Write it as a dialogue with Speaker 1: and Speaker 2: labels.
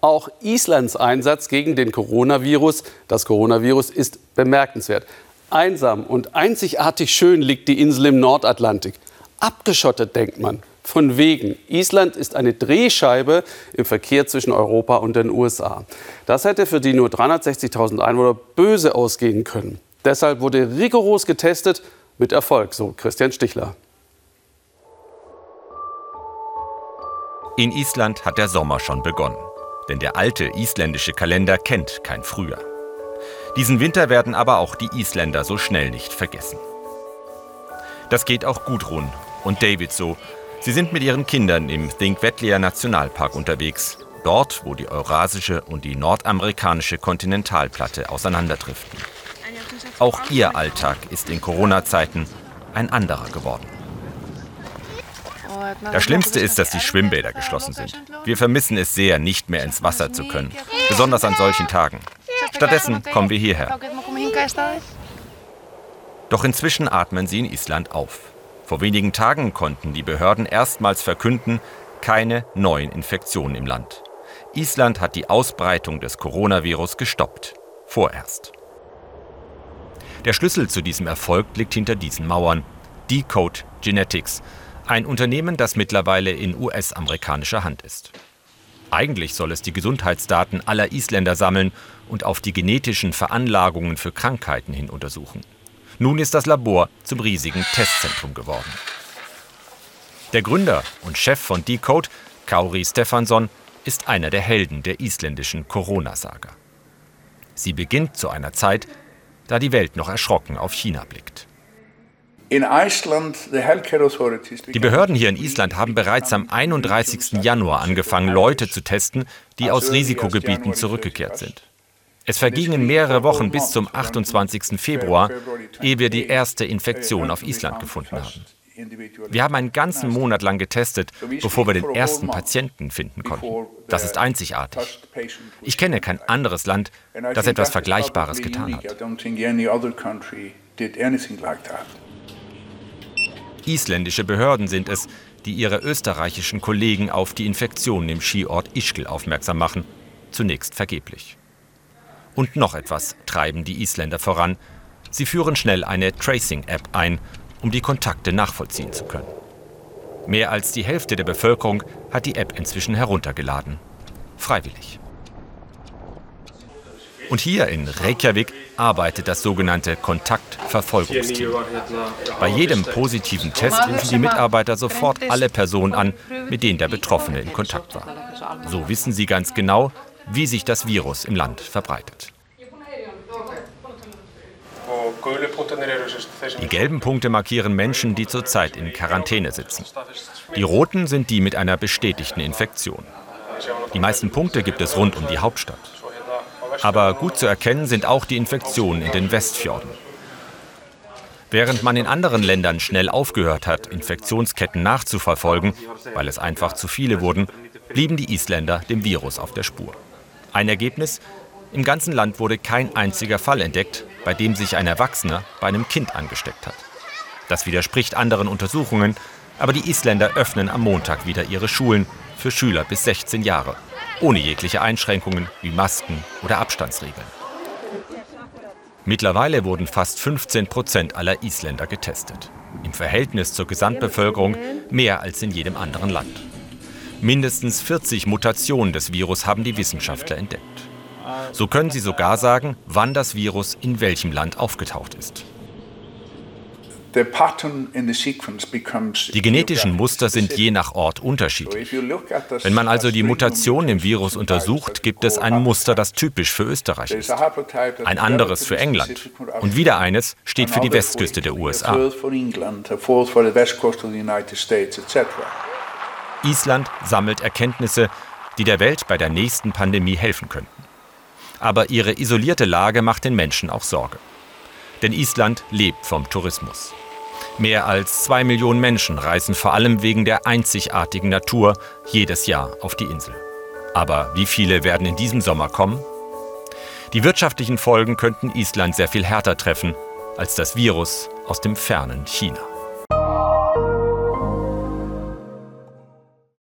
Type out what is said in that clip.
Speaker 1: Auch Islands Einsatz gegen den Coronavirus, das Coronavirus, ist bemerkenswert. Einsam und einzigartig schön liegt die Insel im Nordatlantik. Abgeschottet, denkt man. Von wegen. Island ist eine Drehscheibe im Verkehr zwischen Europa und den USA. Das hätte für die nur 360.000 Einwohner böse ausgehen können. Deshalb wurde rigoros getestet, mit Erfolg, so Christian Stichler.
Speaker 2: In Island hat der Sommer schon begonnen. Denn der alte isländische Kalender kennt kein Frühjahr. Diesen Winter werden aber auch die Isländer so schnell nicht vergessen. Das geht auch Gudrun und David so. Sie sind mit ihren Kindern im Thingvellir Nationalpark unterwegs. Dort, wo die eurasische und die nordamerikanische Kontinentalplatte auseinanderdriften. Auch ihr Alltag ist in Corona-Zeiten ein anderer geworden. Das Schlimmste ist, dass die Schwimmbäder geschlossen sind. Wir vermissen es sehr, nicht mehr ins Wasser zu können, besonders an solchen Tagen. Stattdessen kommen wir hierher. Doch inzwischen atmen sie in Island auf. Vor wenigen Tagen konnten die Behörden erstmals verkünden, keine neuen Infektionen im Land. Island hat die Ausbreitung des Coronavirus gestoppt. Vorerst. Der Schlüssel zu diesem Erfolg liegt hinter diesen Mauern. Decode Genetics, ein Unternehmen, das mittlerweile in US-amerikanischer Hand ist. Eigentlich soll es die Gesundheitsdaten aller Isländer sammeln und auf die genetischen Veranlagungen für Krankheiten hin untersuchen. Nun ist das Labor zum riesigen Testzentrum geworden. Der Gründer und Chef von Decode, Kauri Stefansson, ist einer der Helden der isländischen Corona-Saga. Sie beginnt zu einer Zeit, da die Welt noch erschrocken auf China blickt. Die Behörden hier in Island haben bereits am 31. Januar angefangen, Leute zu testen, die aus Risikogebieten zurückgekehrt sind. Es vergingen mehrere Wochen bis zum 28. Februar, ehe wir die erste Infektion auf Island gefunden haben. Wir haben einen ganzen Monat lang getestet, bevor wir den ersten Patienten finden konnten. Das ist einzigartig. Ich kenne kein anderes Land, das etwas Vergleichbares getan hat. Isländische Behörden sind es, die ihre österreichischen Kollegen auf die Infektionen im Skiort Ischgl aufmerksam machen. Zunächst vergeblich. Und noch etwas treiben die Isländer voran. Sie führen schnell eine Tracing-App ein, um die Kontakte nachvollziehen zu können. Mehr als die Hälfte der Bevölkerung hat die App inzwischen heruntergeladen. Freiwillig. Und hier in Reykjavik arbeitet das sogenannte Kontaktverfolgungsteam. Bei jedem positiven Test rufen die Mitarbeiter sofort alle Personen an, mit denen der Betroffene in Kontakt war. So wissen sie ganz genau, wie sich das Virus im Land verbreitet. Die gelben Punkte markieren Menschen, die zurzeit in Quarantäne sitzen. Die roten sind die mit einer bestätigten Infektion. Die meisten Punkte gibt es rund um die Hauptstadt. Aber gut zu erkennen sind auch die Infektionen in den Westfjorden. Während man in anderen Ländern schnell aufgehört hat, Infektionsketten nachzuverfolgen, weil es einfach zu viele wurden, blieben die Isländer dem Virus auf der Spur. Ein Ergebnis? Im ganzen Land wurde kein einziger Fall entdeckt, bei dem sich ein Erwachsener bei einem Kind angesteckt hat. Das widerspricht anderen Untersuchungen, aber die Isländer öffnen am Montag wieder ihre Schulen für Schüler bis 16 Jahre ohne jegliche Einschränkungen wie Masken oder Abstandsregeln. Mittlerweile wurden fast 15 Prozent aller Isländer getestet. Im Verhältnis zur Gesamtbevölkerung mehr als in jedem anderen Land. Mindestens 40 Mutationen des Virus haben die Wissenschaftler entdeckt. So können sie sogar sagen, wann das Virus in welchem Land aufgetaucht ist. Die genetischen Muster sind je nach Ort unterschiedlich. Wenn man also die Mutation im Virus untersucht, gibt es ein Muster, das typisch für Österreich ist. Ein anderes für England. Und wieder eines steht für die Westküste der USA. Island sammelt Erkenntnisse, die der Welt bei der nächsten Pandemie helfen könnten. Aber ihre isolierte Lage macht den Menschen auch Sorge. Denn Island lebt vom Tourismus. Mehr als zwei Millionen Menschen reisen vor allem wegen der einzigartigen Natur jedes Jahr auf die Insel. Aber wie viele werden in diesem Sommer kommen? Die wirtschaftlichen Folgen könnten Island sehr viel härter treffen als das Virus aus dem fernen China.